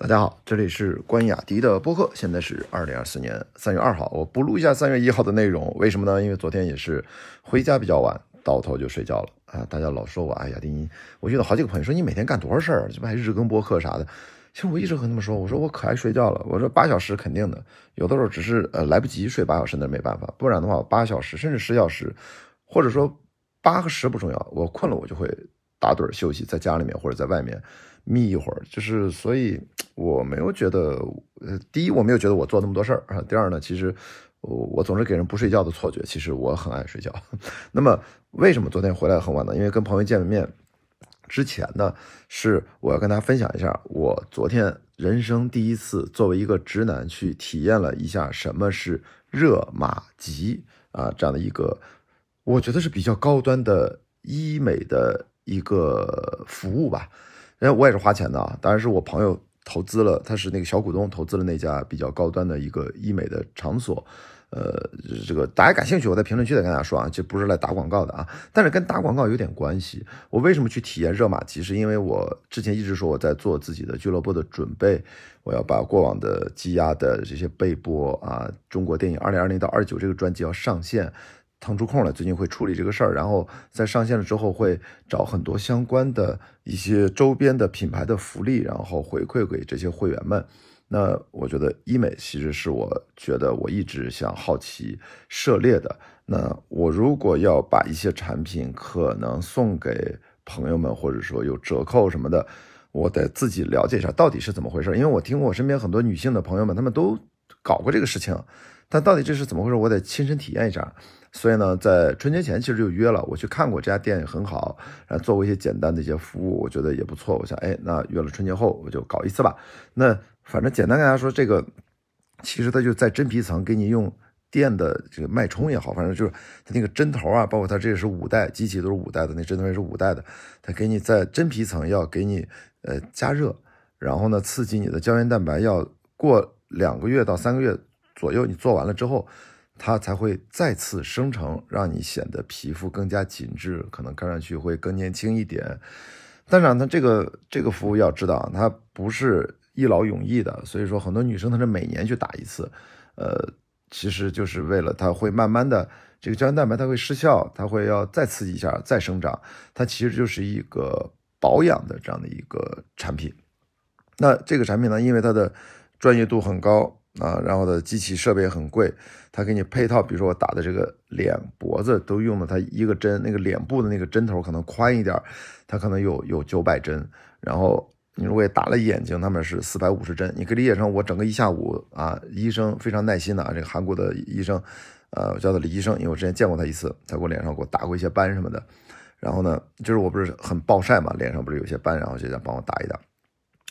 大家好，这里是关雅迪的播客，现在是二零二四年三月二号，我补录一下三月一号的内容，为什么呢？因为昨天也是回家比较晚，倒头就睡觉了啊。大家老说我，哎，雅迪，你我遇到好几个朋友说你每天干多少事儿，这不还日更播客啥的。其实我一直和他们说，我说我可爱睡觉了，我说八小时肯定的，有的时候只是呃来不及睡八小时那没办法，不然的话八小时甚至十小时，或者说八和十不重要，我困了我就会打盹休息，在家里面或者在外面。眯一会儿，就是所以我没有觉得，呃，第一我没有觉得我做那么多事儿啊。第二呢，其实我我总是给人不睡觉的错觉，其实我很爱睡觉。那么为什么昨天回来很晚呢？因为跟朋友见了面之前呢，是我要跟大家分享一下，我昨天人生第一次作为一个直男去体验了一下什么是热玛吉啊这样的一个，我觉得是比较高端的医美的一个服务吧。因为我也是花钱的啊，当然是我朋友投资了，他是那个小股东投资了那家比较高端的一个医美的场所，呃，这个大家感兴趣，我在评论区再跟大家说啊，这不是来打广告的啊，但是跟打广告有点关系。我为什么去体验热玛吉？是因为我之前一直说我在做自己的俱乐部的准备，我要把过往的积压的这些备播啊，中国电影二零二零到二九这个专辑要上线。腾出空来，最近会处理这个事儿，然后在上线了之后，会找很多相关的一些周边的品牌的福利，然后回馈给这些会员们。那我觉得医美其实是我觉得我一直想好奇涉猎的。那我如果要把一些产品可能送给朋友们，或者说有折扣什么的，我得自己了解一下到底是怎么回事。因为我听过我身边很多女性的朋友们，她们都搞过这个事情，但到底这是怎么回事，我得亲身体验一下。所以呢，在春节前其实就约了，我去看过这家店也很好，然后做过一些简单的一些服务，我觉得也不错。我想，哎，那约了春节后我就搞一次吧。那反正简单跟大家说，这个其实它就在真皮层给你用电的这个脉冲也好，反正就是它那个针头啊，包括它这也是五代机器都是五代的，那针头也是五代的，它给你在真皮层要给你呃加热，然后呢刺激你的胶原蛋白，要过两个月到三个月左右，你做完了之后。它才会再次生成，让你显得皮肤更加紧致，可能看上去会更年轻一点。当然，它这个这个服务要知道，它不是一劳永逸的。所以说，很多女生她是每年去打一次，呃，其实就是为了它会慢慢的这个胶原蛋白它会失效，它会要再刺激一下再生长。它其实就是一个保养的这样的一个产品。那这个产品呢，因为它的专业度很高。啊，然后的机器设备也很贵，他给你配套，比如说我打的这个脸、脖子都用了他一个针，那个脸部的那个针头可能宽一点，它可能有有九百针，然后你如果也打了眼睛，他们是四百五十针，你可以理解成我整个一下午啊，医生非常耐心的啊，这个韩国的医生，呃，我叫他李医生，因为我之前见过他一次，他给我脸上给我打过一些斑什么的，然后呢，就是我不是很暴晒嘛，脸上不是有些斑，然后就想帮我打一打。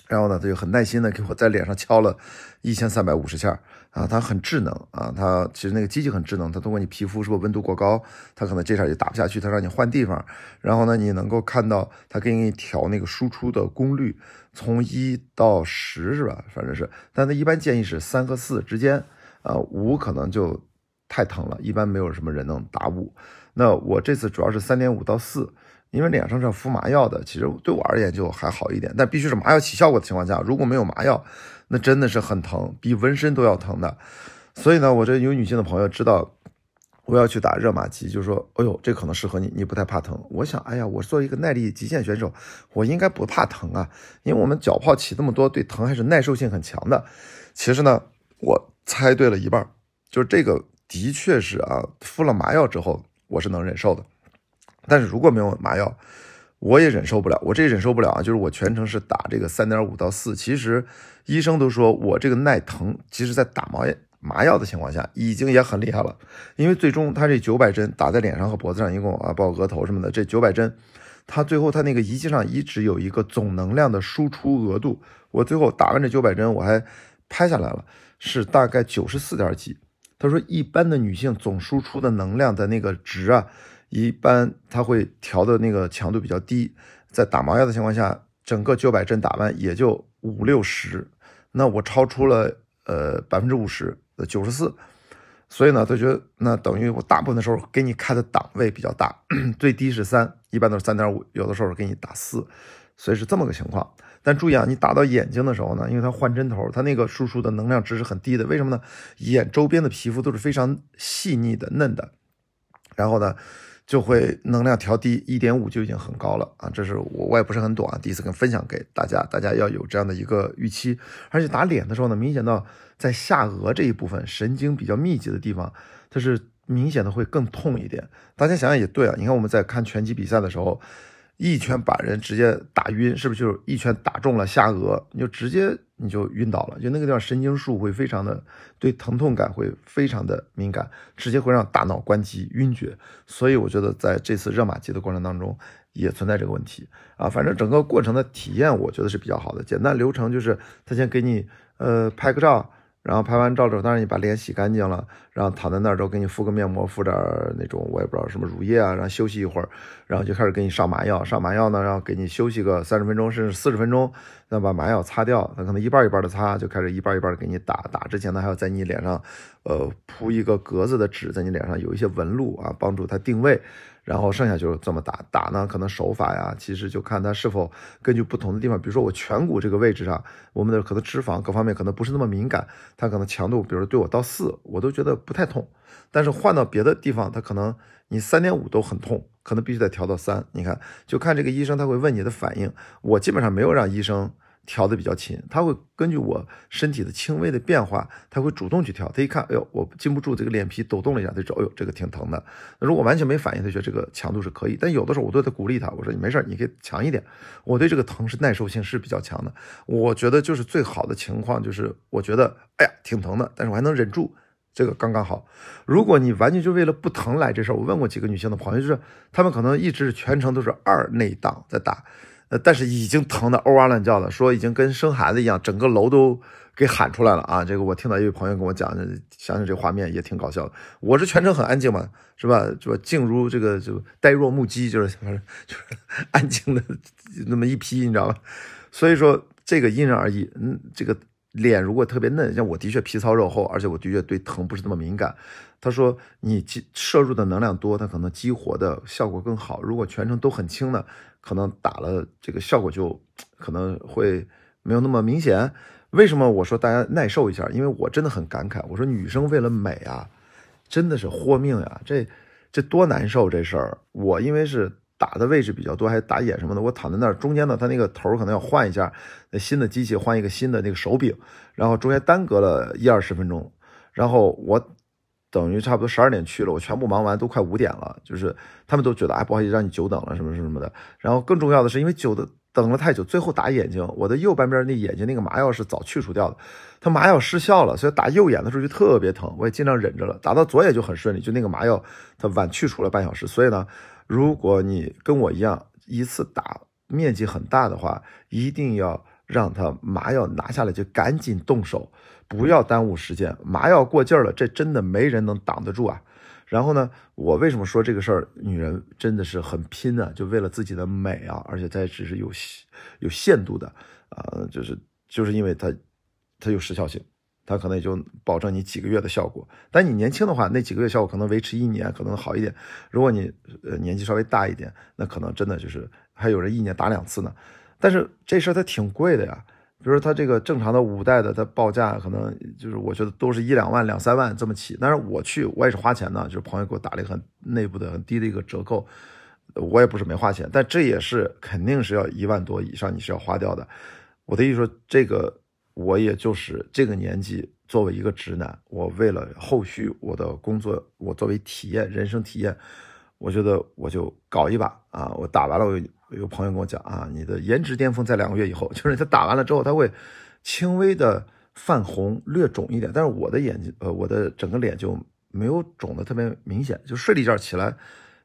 然后呢，他就很耐心的给我在脸上敲了一千三百五十下啊，他很智能啊，他其实那个机器很智能，他通过你皮肤是不是温度过高，他可能这下就打不下去，他让你换地方。然后呢，你能够看到他给你调那个输出的功率，从一到十是吧？反正是，但他一般建议是三和四之间啊，五可能就太疼了，一般没有什么人能打五。那我这次主要是三点五到四。因为脸上是要敷麻药的，其实对我而言就还好一点，但必须是麻药起效果的情况下，如果没有麻药，那真的是很疼，比纹身都要疼的。所以呢，我这有女性的朋友知道我要去打热玛吉，就说：“哎呦，这可能适合你，你不太怕疼。”我想，哎呀，我作为一个耐力极限选手，我应该不怕疼啊，因为我们脚泡起那么多，对疼还是耐受性很强的。其实呢，我猜对了一半，就是这个的确是啊，敷了麻药之后，我是能忍受的。但是如果没有麻药，我也忍受不了。我这忍受不了啊！就是我全程是打这个三点五到四。其实医生都说我这个耐疼，其实在打麻药麻药的情况下已经也很厉害了。因为最终他这九百针打在脸上和脖子上，一共啊，包括额头什么的，这九百针，他最后他那个仪器上一直有一个总能量的输出额度。我最后打完这九百针，我还拍下来了，是大概九十四点几。他说一般的女性总输出的能量的那个值啊。一般它会调的那个强度比较低，在打麻药的情况下，整个九百针打完也就五六十，那我超出了呃百分之五十的九十四，所以呢，他觉得那等于我大部分的时候给你开的档位比较大，最低是三，一般都是三点五，有的时候给你打四，所以是这么个情况。但注意啊，你打到眼睛的时候呢，因为它换针头，它那个输出的能量值是很低的。为什么呢？眼周边的皮肤都是非常细腻的、嫩的，然后呢，就会能量调低一点五就已经很高了啊。这是我我也不是很懂啊，第一次跟分享给大家，大家要有这样的一个预期。而且打脸的时候呢，明显到在下颚这一部分神经比较密集的地方，它是明显的会更痛一点。大家想想也对啊，你看我们在看拳击比赛的时候。一拳把人直接打晕，是不是就是一拳打中了下颚，你就直接你就晕倒了？就那个地方神经束会非常的对疼痛感会非常的敏感，直接会让大脑关机晕厥。所以我觉得在这次热玛吉的过程当中也存在这个问题啊。反正整个过程的体验我觉得是比较好的，简单流程就是他先给你呃拍个照。然后拍完照之后，当然你把脸洗干净了，然后躺在那儿之后给你敷个面膜，敷点那种我也不知道什么乳液啊，然后休息一会儿，然后就开始给你上麻药。上麻药呢，然后给你休息个三十分钟甚至四十分钟，再把麻药擦掉。那可能一半一半的擦，就开始一半一半的给你打。打之前呢，还要在你脸上，呃，铺一个格子的纸，在你脸上有一些纹路啊，帮助它定位。然后剩下就是这么打打呢，可能手法呀，其实就看他是否根据不同的地方，比如说我颧骨这个位置上，我们的可能脂肪各方面可能不是那么敏感，它可能强度，比如对我到四，我都觉得不太痛，但是换到别的地方，它可能你三点五都很痛，可能必须得调到三。你看，就看这个医生他会问你的反应，我基本上没有让医生。调的比较勤，他会根据我身体的轻微的变化，他会主动去调。他一看，哎呦，我禁不住这个脸皮抖动了一下，他就哎呦，这个挺疼的。如果完全没反应，他觉得这个强度是可以。但有的时候我都在鼓励他，我说你没事你可以强一点。我对这个疼是耐受性是比较强的。我觉得就是最好的情况就是，我觉得哎呀挺疼的，但是我还能忍住，这个刚刚好。如果你完全就为了不疼来这事儿，我问过几个女性的朋友，就是她们可能一直全程都是二内档在打。呃，但是已经疼得嗷哇乱叫了，说已经跟生孩子一样，整个楼都给喊出来了啊！这个我听到一位朋友跟我讲，想想这画面也挺搞笑的。我是全程很安静嘛，是吧？就？静如这个就呆若木鸡，就是反正就是安静的那么一批，你知道吧？所以说这个因人而异。嗯，这个脸如果特别嫩，像我的确皮糙肉厚，而且我的确对疼不是那么敏感。他说你摄入的能量多，它可能激活的效果更好。如果全程都很轻的。可能打了这个效果就可能会没有那么明显。为什么我说大家耐受一下？因为我真的很感慨。我说女生为了美啊，真的是豁命呀！这这多难受这事儿。我因为是打的位置比较多，还打眼什么的，我躺在那儿中间呢，他那个头可能要换一下，那新的机器换一个新的那个手柄，然后中间耽搁了一二十分钟，然后我。等于差不多十二点去了，我全部忙完都快五点了，就是他们都觉得哎不好意思让你久等了什么什么的。然后更重要的是，因为久的等了太久，最后打眼睛，我的右半边那眼睛那个麻药是早去除掉的，它麻药失效了，所以打右眼的时候就特别疼，我也尽量忍着了。打到左眼就很顺利，就那个麻药它晚去除了半小时。所以呢，如果你跟我一样一次打面积很大的话，一定要让他麻药拿下来就赶紧动手。不要耽误时间，麻药过劲儿了，这真的没人能挡得住啊。然后呢，我为什么说这个事儿？女人真的是很拼啊，就为了自己的美啊，而且它只是有有限度的啊，就是就是因为它它有时效性，它可能也就保证你几个月的效果。但你年轻的话，那几个月效果可能维持一年，可能好一点。如果你呃年纪稍微大一点，那可能真的就是还有人一年打两次呢。但是这事儿它挺贵的呀。比如说它这个正常的五代的，它报价可能就是我觉得都是一两万、两三万这么起。但是我去，我也是花钱的，就是朋友给我打了一个很内部的很低的一个折扣，我也不是没花钱，但这也是肯定是要一万多以上你是要花掉的。我的意思说，这个我也就是这个年纪，作为一个直男，我为了后续我的工作，我作为体验人生体验，我觉得我就搞一把啊！我打完了我。有有朋友跟我讲啊，你的颜值巅峰在两个月以后，就是他打完了之后，他会轻微的泛红、略肿一点，但是我的眼睛，呃，我的整个脸就没有肿的特别明显，就睡了一觉起来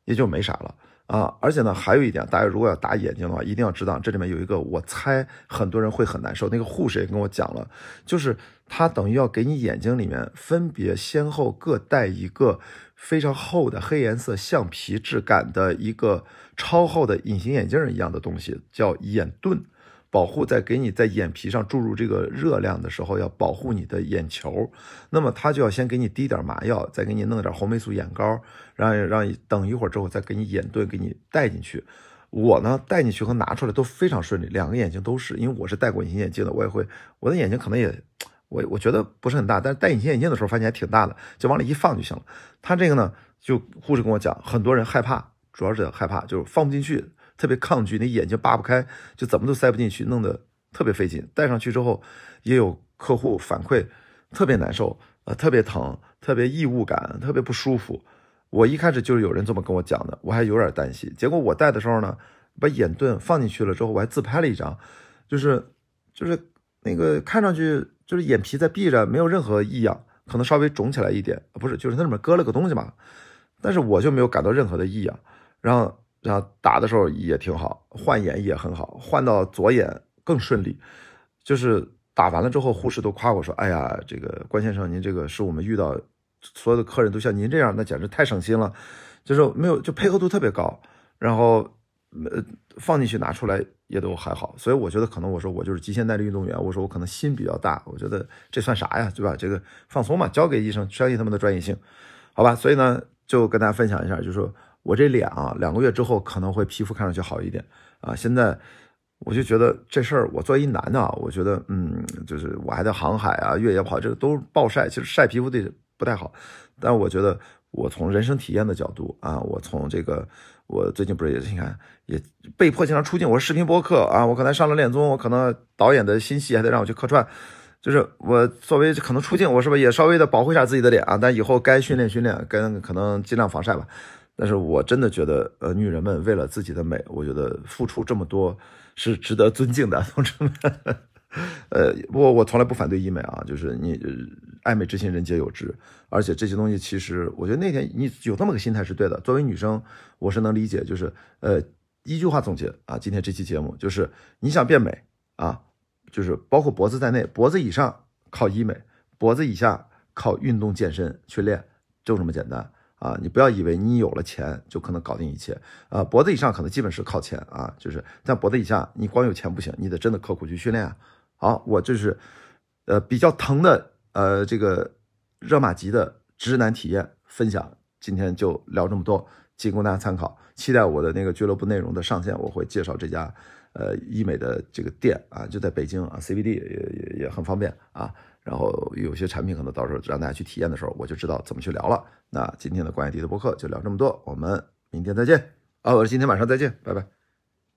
也就没啥了啊。而且呢，还有一点，大家如果要打眼睛的话，一定要知道这里面有一个，我猜很多人会很难受。那个护士也跟我讲了，就是他等于要给你眼睛里面分别先后各带一个。非常厚的黑颜色橡皮质感的一个超厚的隐形眼镜一样的东西，叫眼盾，保护在给你在眼皮上注入这个热量的时候，要保护你的眼球。那么他就要先给你滴点麻药，再给你弄点红霉素眼膏，让让等一会儿之后再给你眼盾给你带进去。我呢戴进去和拿出来都非常顺利，两个眼睛都是，因为我是戴过隐形眼镜的，我也会，我的眼睛可能也，我我觉得不是很大，但是戴隐形眼镜的时候发现还挺大的，就往里一放就行了。他这个呢，就护士跟我讲，很多人害怕，主要是害怕就是放不进去，特别抗拒，那眼睛扒不开，就怎么都塞不进去，弄得特别费劲。戴上去之后，也有客户反馈特别难受，呃，特别疼，特别异物感，特别不舒服。我一开始就是有人这么跟我讲的，我还有点担心。结果我戴的时候呢，把眼盾放进去了之后，我还自拍了一张，就是就是那个看上去就是眼皮在闭着，没有任何异样，可能稍微肿起来一点，不是，就是它里面搁了个东西嘛。但是我就没有感到任何的异样。然后然后打的时候也挺好，换眼也很好，换到左眼更顺利。就是打完了之后，护士都夸我说：“哎呀，这个关先生，您这个是我们遇到。”所有的客人都像您这样，那简直太省心了，就是没有就配合度特别高，然后呃放进去拿出来也都还好，所以我觉得可能我说我就是极限耐力运动员，我说我可能心比较大，我觉得这算啥呀，对吧？这个放松嘛，交给医生，相信他们的专业性，好吧？所以呢，就跟大家分享一下，就是说我这脸啊，两个月之后可能会皮肤看上去好一点啊。现在我就觉得这事儿，我作为一男的啊，我觉得嗯，就是我还在航海啊，越野跑，这个都暴晒，其实晒皮肤得。不太好，但我觉得我从人生体验的角度啊，我从这个，我最近不是也你看也被迫经常出镜，我是视频播客啊，我可能上了恋综，我可能导演的新戏还得让我去客串，就是我作为可能出镜，我是不是也稍微的保护一下自己的脸啊？但以后该训练训练，跟可能尽量防晒吧。但是我真的觉得，呃，女人们为了自己的美，我觉得付出这么多是值得尊敬的，同志们。呃，我我从来不反对医美啊，就是你爱美之心人皆有之，而且这些东西其实我觉得那天你有这么个心态是对的。作为女生，我是能理解，就是呃一句话总结啊，今天这期节目就是你想变美啊，就是包括脖子在内，脖子以上靠医美，脖子以下靠运动健身去练，就这么简单啊！你不要以为你有了钱就可能搞定一切啊，脖子以上可能基本是靠钱啊，就是在脖子以下你光有钱不行，你得真的刻苦去训练啊。好，我这是，呃，比较疼的，呃，这个热玛吉的直男体验分享，今天就聊这么多，仅供大家参考。期待我的那个俱乐部内容的上线，我会介绍这家，呃，医美的这个店啊，就在北京啊，CBD 也也也很方便啊。然后有些产品可能到时候让大家去体验的时候，我就知道怎么去聊了。那今天的关于迪的播客就聊这么多，我们明天再见啊，我是今天晚上再见，拜拜。